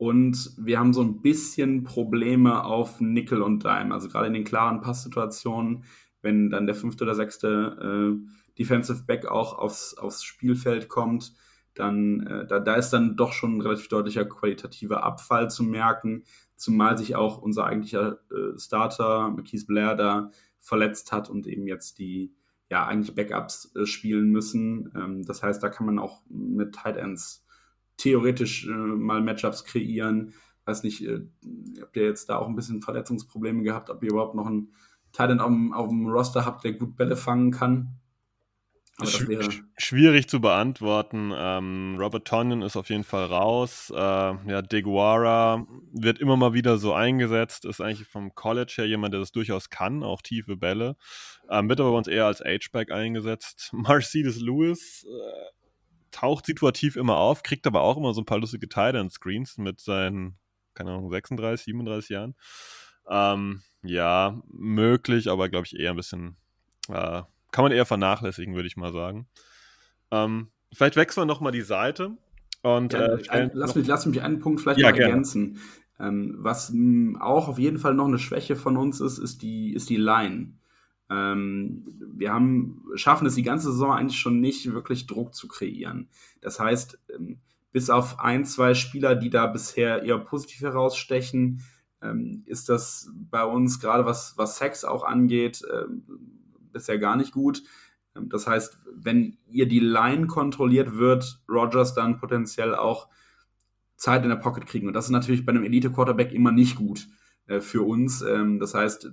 und wir haben so ein bisschen Probleme auf Nickel und Dime. Also gerade in den klaren Passsituationen, wenn dann der fünfte oder sechste äh, Defensive Back auch aufs, aufs Spielfeld kommt, dann äh, da, da ist dann doch schon ein relativ deutlicher qualitativer Abfall zu merken, zumal sich auch unser eigentlicher äh, Starter, Marquise Blair, da verletzt hat und eben jetzt die ja eigentlich Backups äh, spielen müssen. Ähm, das heißt, da kann man auch mit Tight Ends theoretisch äh, mal Matchups kreieren. Weiß nicht, äh, habt ihr jetzt da auch ein bisschen Verletzungsprobleme gehabt, ob ihr überhaupt noch einen Titan auf, auf dem Roster habt, der gut Bälle fangen kann. Sch schwierig zu beantworten. Ähm, Robert Tonyan ist auf jeden Fall raus. Äh, ja, Deguara wird immer mal wieder so eingesetzt, ist eigentlich vom College her jemand, der das durchaus kann, auch tiefe Bälle. Ähm, wird aber bei uns eher als H-Back eingesetzt. Mercedes Lewis äh, taucht situativ immer auf, kriegt aber auch immer so ein paar lustige Titan-Screens mit seinen, keine Ahnung, 36, 37 Jahren. Ähm, ja, möglich, aber glaube ich eher ein bisschen, äh, kann man eher vernachlässigen, würde ich mal sagen. Ähm, vielleicht wechseln wir nochmal die Seite. Und, ja, äh, lass, mich, lass mich einen Punkt vielleicht ja, noch ergänzen. Ähm, was mh, auch auf jeden Fall noch eine Schwäche von uns ist, ist die, ist die Line. Ähm, wir haben, schaffen es die ganze Saison eigentlich schon nicht, wirklich Druck zu kreieren. Das heißt, ähm, bis auf ein, zwei Spieler, die da bisher eher positiv herausstechen, ähm, ist das bei uns gerade was, was Sex auch angeht, bisher gar nicht gut. Das heißt, wenn ihr die Line kontrolliert, wird Rogers dann potenziell auch Zeit in der Pocket kriegen. Und das ist natürlich bei einem Elite-Quarterback immer nicht gut äh, für uns. Das heißt,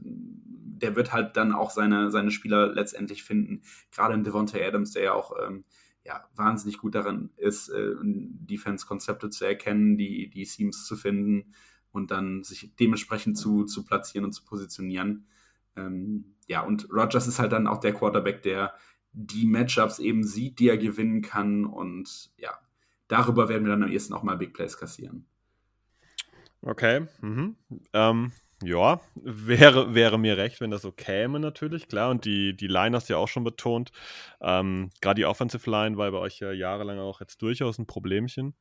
der wird halt dann auch seine, seine Spieler letztendlich finden. Gerade in Devontae Adams, der ja auch ähm, ja, wahnsinnig gut darin ist, äh, Defense-Konzepte zu erkennen, die, die Seams zu finden und dann sich dementsprechend zu, zu platzieren und zu positionieren. Ähm, ja, und Rogers ist halt dann auch der Quarterback, der die Matchups eben sieht, die er gewinnen kann. Und ja, darüber werden wir dann am ehesten auch mal Big Plays kassieren. Okay. Mhm. Ähm, ja, wäre, wäre mir recht, wenn das so käme, natürlich, klar. Und die, die Line hast du ja auch schon betont. Ähm, Gerade die Offensive Line war bei euch ja jahrelang auch jetzt durchaus ein Problemchen.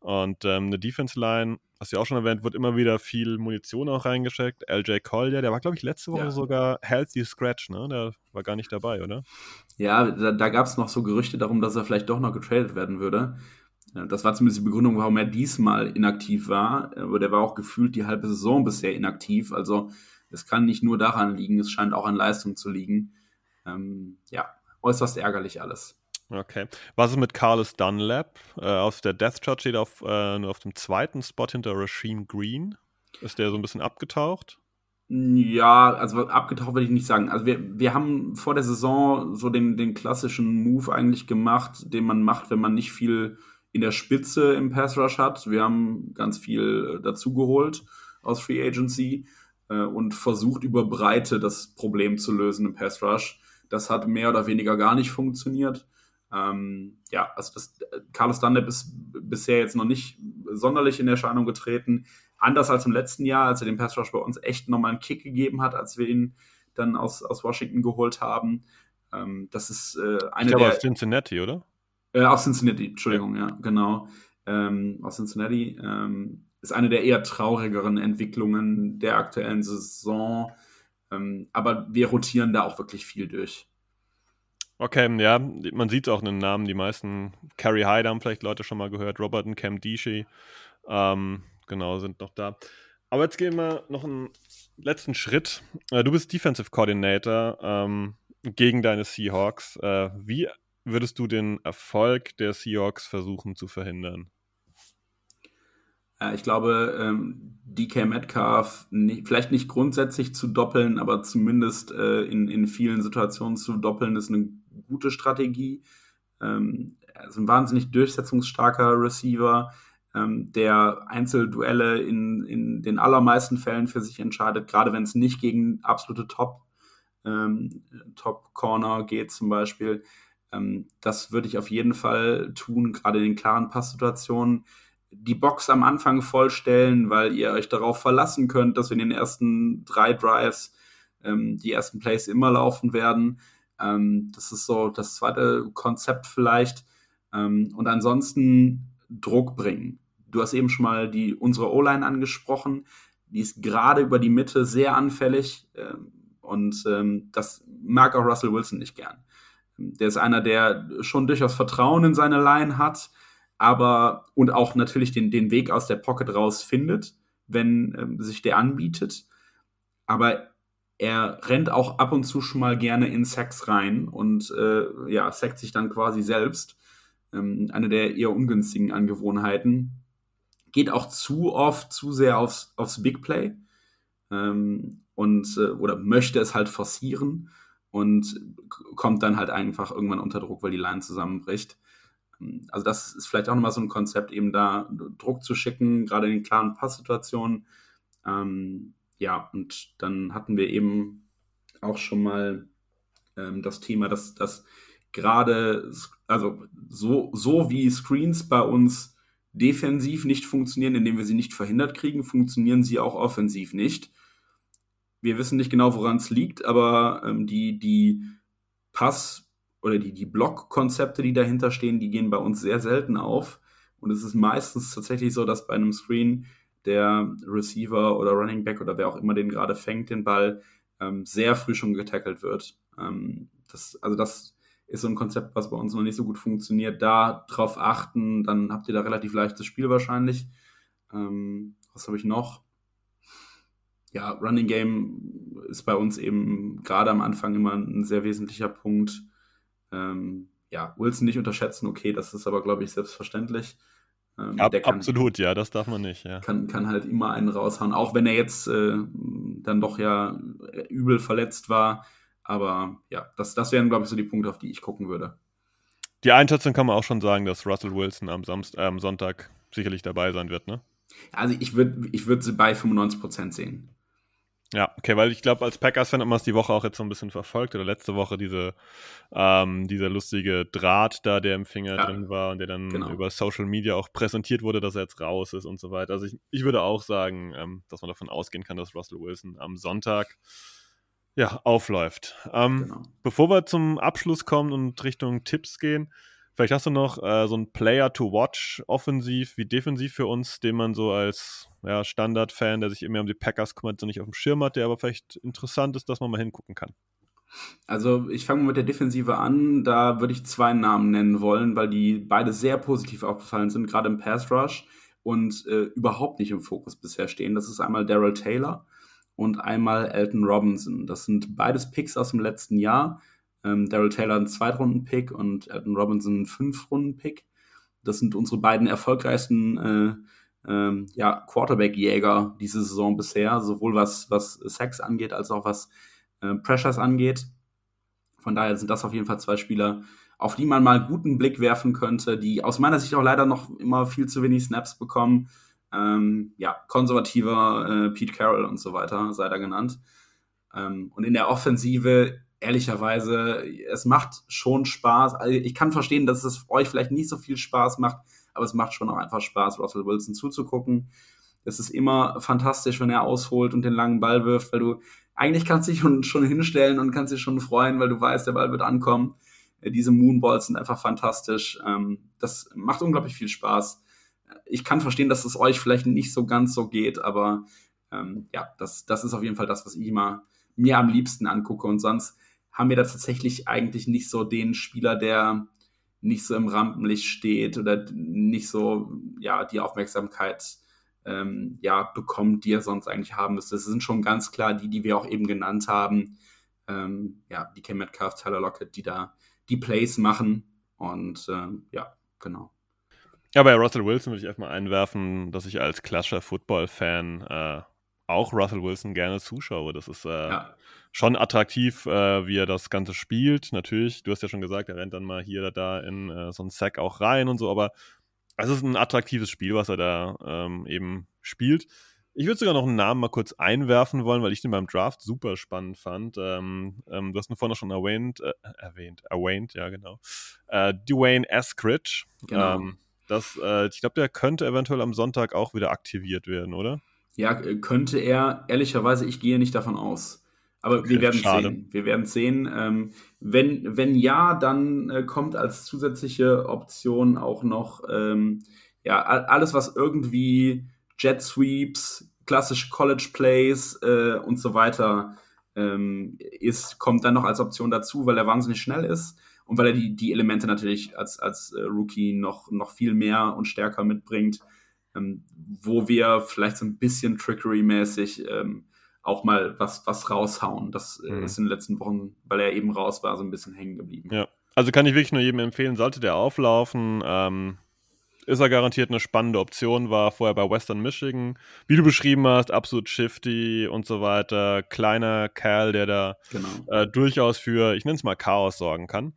Und ähm, eine Defense Line, hast du ja auch schon erwähnt, wird immer wieder viel Munition auch reingesteckt. LJ Collier, der war, glaube ich, letzte Woche ja. sogar Healthy Scratch, ne? Der war gar nicht dabei, oder? Ja, da, da gab es noch so Gerüchte darum, dass er vielleicht doch noch getradet werden würde. Das war zumindest die Begründung, warum er diesmal inaktiv war. Aber der war auch gefühlt die halbe Saison bisher inaktiv. Also es kann nicht nur daran liegen, es scheint auch an Leistung zu liegen. Ähm, ja, äußerst ärgerlich alles. Okay. Was ist mit Carlos Dunlap? Äh, auf der Death Chart steht auf, äh, nur auf dem zweiten Spot hinter Rasheem Green. Ist der so ein bisschen abgetaucht? Ja, also abgetaucht würde ich nicht sagen. Also wir, wir haben vor der Saison so den, den klassischen Move eigentlich gemacht, den man macht, wenn man nicht viel in der Spitze im Pass Rush hat. Wir haben ganz viel äh, dazugeholt aus Free Agency äh, und versucht über Breite das Problem zu lösen im Pass Rush. Das hat mehr oder weniger gar nicht funktioniert. Ähm, ja, also das, Carlos Dunlap ist bisher jetzt noch nicht sonderlich in Erscheinung getreten. Anders als im letzten Jahr, als er den Pass Rush bei uns echt nochmal einen Kick gegeben hat, als wir ihn dann aus, aus Washington geholt haben. Ähm, das ist äh, eine ich glaube, der. aus Cincinnati, oder? Äh, aus Cincinnati, Entschuldigung, ja, ja genau. Ähm, aus Cincinnati. Ähm, ist eine der eher traurigeren Entwicklungen der aktuellen Saison. Ähm, aber wir rotieren da auch wirklich viel durch. Okay, ja, man sieht auch einen Namen. Die meisten, Carrie Hyde haben vielleicht Leute schon mal gehört, Robert und Cam Dishi, ähm, genau, sind noch da. Aber jetzt gehen wir noch einen letzten Schritt. Äh, du bist Defensive Coordinator ähm, gegen deine Seahawks. Äh, wie würdest du den Erfolg der Seahawks versuchen zu verhindern? Ich glaube, ähm, DK Metcalf nicht, vielleicht nicht grundsätzlich zu doppeln, aber zumindest äh, in, in vielen Situationen zu doppeln, ist eine gute Strategie. Ähm, er ist ein wahnsinnig durchsetzungsstarker Receiver, ähm, der Einzelduelle in, in den allermeisten Fällen für sich entscheidet, gerade wenn es nicht gegen absolute Top, ähm, Top Corner geht zum Beispiel. Ähm, das würde ich auf jeden Fall tun, gerade in den klaren Passsituationen. Die Box am Anfang vollstellen, weil ihr euch darauf verlassen könnt, dass wir in den ersten drei Drives ähm, die ersten Plays immer laufen werden. Ähm, das ist so das zweite Konzept vielleicht. Ähm, und ansonsten Druck bringen. Du hast eben schon mal die, unsere O-Line angesprochen. Die ist gerade über die Mitte sehr anfällig. Ähm, und ähm, das mag auch Russell Wilson nicht gern. Der ist einer, der schon durchaus Vertrauen in seine Line hat, aber und auch natürlich den, den Weg aus der Pocket raus findet, wenn ähm, sich der anbietet. Aber er rennt auch ab und zu schon mal gerne in Sex rein und äh, ja, sackt sich dann quasi selbst. Ähm, eine der eher ungünstigen Angewohnheiten. Geht auch zu oft, zu sehr aufs, aufs Big Play. ähm, und äh, oder möchte es halt forcieren und kommt dann halt einfach irgendwann unter Druck, weil die Line zusammenbricht. Also das ist vielleicht auch nochmal so ein Konzept, eben da Druck zu schicken, gerade in den klaren Passsituationen. Ähm, ja, und dann hatten wir eben auch schon mal ähm, das Thema, dass, dass gerade, also so, so wie Screens bei uns defensiv nicht funktionieren, indem wir sie nicht verhindert kriegen, funktionieren sie auch offensiv nicht. Wir wissen nicht genau, woran es liegt, aber ähm, die, die Pass- oder die, die Block-Konzepte, die dahinter stehen, die gehen bei uns sehr selten auf. Und es ist meistens tatsächlich so, dass bei einem Screen der Receiver oder Running Back oder wer auch immer den gerade fängt, den Ball, ähm, sehr früh schon getackelt wird. Ähm, das, also das ist so ein Konzept, was bei uns noch nicht so gut funktioniert. Da drauf achten, dann habt ihr da relativ leichtes Spiel wahrscheinlich. Ähm, was habe ich noch? Ja, Running Game ist bei uns eben gerade am Anfang immer ein sehr wesentlicher Punkt. Ähm, ja, Wilson nicht unterschätzen, okay, das ist aber, glaube ich, selbstverständlich. Ähm, Ab, kann, absolut, ja, das darf man nicht. Ja. Kann, kann halt immer einen raushauen, auch wenn er jetzt äh, dann doch ja übel verletzt war. Aber ja, das, das wären, glaube ich, so die Punkte, auf die ich gucken würde. Die Einschätzung kann man auch schon sagen, dass Russell Wilson am, Samst äh, am Sonntag sicherlich dabei sein wird, ne? Also ich würde ich würd sie bei 95% sehen. Ja, okay, weil ich glaube, als Packers-Fan hat man es die Woche auch jetzt so ein bisschen verfolgt oder letzte Woche diese, ähm, dieser lustige Draht da, der im Finger ja, drin war und der dann genau. über Social Media auch präsentiert wurde, dass er jetzt raus ist und so weiter. Also ich, ich würde auch sagen, ähm, dass man davon ausgehen kann, dass Russell Wilson am Sonntag ja, aufläuft. Ähm, genau. Bevor wir zum Abschluss kommen und Richtung Tipps gehen, vielleicht hast du noch äh, so einen Player to watch, offensiv wie defensiv für uns, den man so als ja, Standard-Fan, der sich immer um die Packers kümmert, so nicht auf dem Schirm hat, der aber vielleicht interessant ist, dass man mal hingucken kann. Also ich fange mit der Defensive an. Da würde ich zwei Namen nennen wollen, weil die beide sehr positiv aufgefallen sind, gerade im Pass Rush und äh, überhaupt nicht im Fokus bisher stehen. Das ist einmal Daryl Taylor und einmal Elton Robinson. Das sind beides Picks aus dem letzten Jahr. Ähm, Daryl Taylor ein Zweitrunden-Pick und Elton Robinson ein Fünf-Runden-Pick. Das sind unsere beiden erfolgreichsten äh, ähm, ja, Quarterback-Jäger diese Saison bisher, sowohl was, was Sacks angeht, als auch was äh, Pressures angeht. Von daher sind das auf jeden Fall zwei Spieler, auf die man mal guten Blick werfen könnte, die aus meiner Sicht auch leider noch immer viel zu wenig Snaps bekommen ähm, ja, konservativer äh, Pete Carroll und so weiter, sei da genannt. Ähm, und in der Offensive, ehrlicherweise, es macht schon Spaß. Also ich kann verstehen, dass es euch vielleicht nicht so viel Spaß macht, aber es macht schon auch einfach Spaß, Russell Wilson zuzugucken. Es ist immer fantastisch, wenn er ausholt und den langen Ball wirft, weil du eigentlich kannst dich schon, schon hinstellen und kannst dich schon freuen, weil du weißt, der Ball wird ankommen. Äh, diese Moonballs sind einfach fantastisch. Ähm, das macht unglaublich viel Spaß ich kann verstehen, dass es euch vielleicht nicht so ganz so geht, aber ähm, ja, das, das ist auf jeden Fall das, was ich immer mir am liebsten angucke. Und sonst haben wir da tatsächlich eigentlich nicht so den Spieler, der nicht so im Rampenlicht steht oder nicht so ja die Aufmerksamkeit ähm, ja bekommt, die er sonst eigentlich haben müsste. Das sind schon ganz klar die, die wir auch eben genannt haben. Ähm, ja, die Cam Metcalf, Tyler Lockett, die da die Plays machen und ähm, ja, genau. Ja, bei Russell Wilson würde ich erstmal einwerfen, dass ich als klassischer Football-Fan äh, auch Russell Wilson gerne zuschaue. Das ist äh, ja. schon attraktiv, äh, wie er das Ganze spielt. Natürlich, du hast ja schon gesagt, er rennt dann mal hier oder da in äh, so einen Sack auch rein und so, aber es ist ein attraktives Spiel, was er da ähm, eben spielt. Ich würde sogar noch einen Namen mal kurz einwerfen wollen, weil ich den beim Draft super spannend fand. Ähm, ähm, du hast ihn vorhin schon erwähnt, äh, erwähnt, erwähnt, ja genau. Äh, Dwayne Eskridge. Genau. Ähm, das, äh, ich glaube, der könnte eventuell am Sonntag auch wieder aktiviert werden, oder? Ja, äh, könnte er. Ehrlicherweise, ich gehe nicht davon aus. Aber okay, wir werden schade. sehen. Wir werden sehen. Ähm, wenn, wenn ja, dann äh, kommt als zusätzliche Option auch noch ähm, ja, alles, was irgendwie Jet Sweeps, klassische College Plays äh, und so weiter ähm, ist, kommt dann noch als Option dazu, weil er wahnsinnig schnell ist und weil er die, die Elemente natürlich als, als äh, Rookie noch, noch viel mehr und stärker mitbringt, ähm, wo wir vielleicht so ein bisschen Trickery-mäßig ähm, auch mal was, was raushauen. Das äh, mhm. ist in den letzten Wochen, weil er eben raus war, so ein bisschen hängen geblieben. Ja, also kann ich wirklich nur jedem empfehlen, sollte der auflaufen, ähm, ist er garantiert eine spannende Option, war vorher bei Western Michigan, wie du beschrieben hast, absolut shifty und so weiter, kleiner Kerl, der da genau. äh, durchaus für, ich nenne es mal Chaos sorgen kann.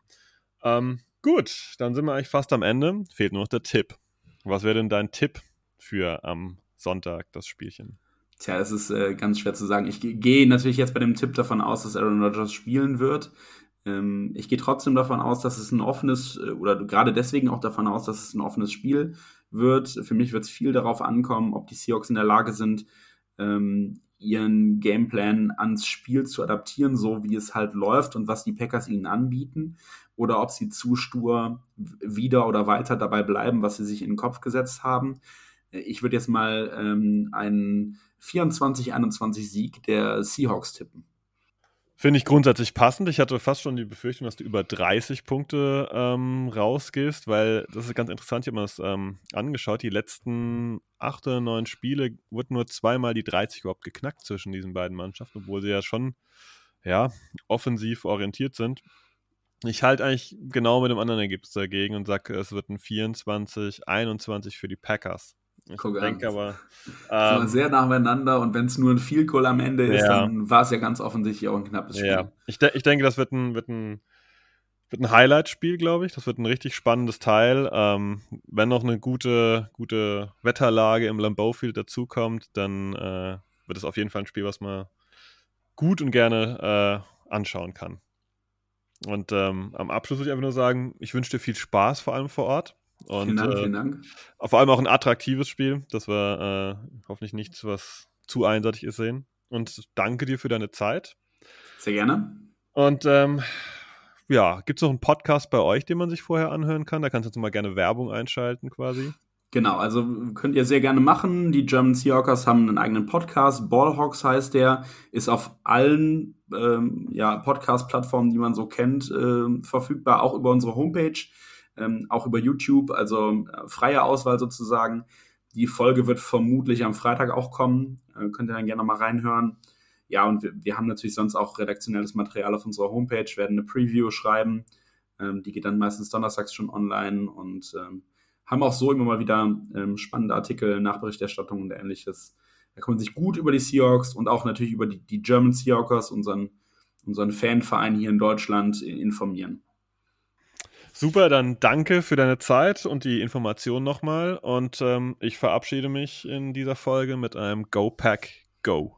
Ähm, gut, dann sind wir eigentlich fast am Ende, fehlt nur noch der Tipp. Was wäre denn dein Tipp für am Sonntag das Spielchen? Tja, es ist äh, ganz schwer zu sagen. Ich gehe natürlich jetzt bei dem Tipp davon aus, dass Aaron Rodgers spielen wird. Ähm, ich gehe trotzdem davon aus, dass es ein offenes, äh, oder gerade deswegen auch davon aus, dass es ein offenes Spiel wird. Für mich wird es viel darauf ankommen, ob die Seahawks in der Lage sind, ähm, ihren Gameplan ans Spiel zu adaptieren, so wie es halt läuft und was die Packers ihnen anbieten, oder ob sie zu stur wieder oder weiter dabei bleiben, was sie sich in den Kopf gesetzt haben. Ich würde jetzt mal ähm, einen 24-21 Sieg der Seahawks tippen. Finde ich grundsätzlich passend. Ich hatte fast schon die Befürchtung, dass du über 30 Punkte ähm, rausgehst, weil das ist ganz interessant. Ich habe mir das ähm, angeschaut. Die letzten acht oder neun Spiele wurden nur zweimal die 30 überhaupt geknackt zwischen diesen beiden Mannschaften, obwohl sie ja schon ja, offensiv orientiert sind. Ich halte eigentlich genau mit dem anderen Ergebnis dagegen und sage, es wird ein 24, 21 für die Packers. Ich Guck denke an. aber. Ähm, sehr nacheinander und wenn es nur ein Field Goal am Ende ist, ja. dann war es ja ganz offensichtlich auch ein knappes Spiel. Ja, ich, de ich denke, das wird ein, wird ein, wird ein Highlight-Spiel, glaube ich. Das wird ein richtig spannendes Teil. Ähm, wenn noch eine gute, gute Wetterlage im Lambeau Field dazukommt, dann äh, wird es auf jeden Fall ein Spiel, was man gut und gerne äh, anschauen kann. Und ähm, am Abschluss würde ich einfach nur sagen, ich wünsche dir viel Spaß, vor allem vor Ort. Und, vielen Dank, äh, vielen Dank. Vor allem auch ein attraktives Spiel, dass wir äh, hoffentlich nichts, was zu einseitig ist, sehen. Und danke dir für deine Zeit. Sehr gerne. Und ähm, ja, gibt es noch einen Podcast bei euch, den man sich vorher anhören kann? Da kannst du jetzt mal gerne Werbung einschalten quasi. Genau, also könnt ihr sehr gerne machen. Die German Seahawkers haben einen eigenen Podcast. Ballhawks heißt der, ist auf allen ähm, ja, Podcast-Plattformen, die man so kennt, äh, verfügbar, auch über unsere Homepage ähm, auch über YouTube, also äh, freie Auswahl sozusagen. Die Folge wird vermutlich am Freitag auch kommen. Äh, könnt ihr dann gerne mal reinhören. Ja, und wir, wir, haben natürlich sonst auch redaktionelles Material auf unserer Homepage, werden eine Preview schreiben. Ähm, die geht dann meistens donnerstags schon online und ähm, haben auch so immer mal wieder ähm, spannende Artikel, Nachberichterstattung und ähnliches. Da kann man sich gut über die Seahawks und auch natürlich über die, die German Seahawkers, unseren, unseren Fanverein hier in Deutschland, informieren. Super, dann danke für deine Zeit und die Information nochmal. Und ähm, ich verabschiede mich in dieser Folge mit einem Go Pack Go.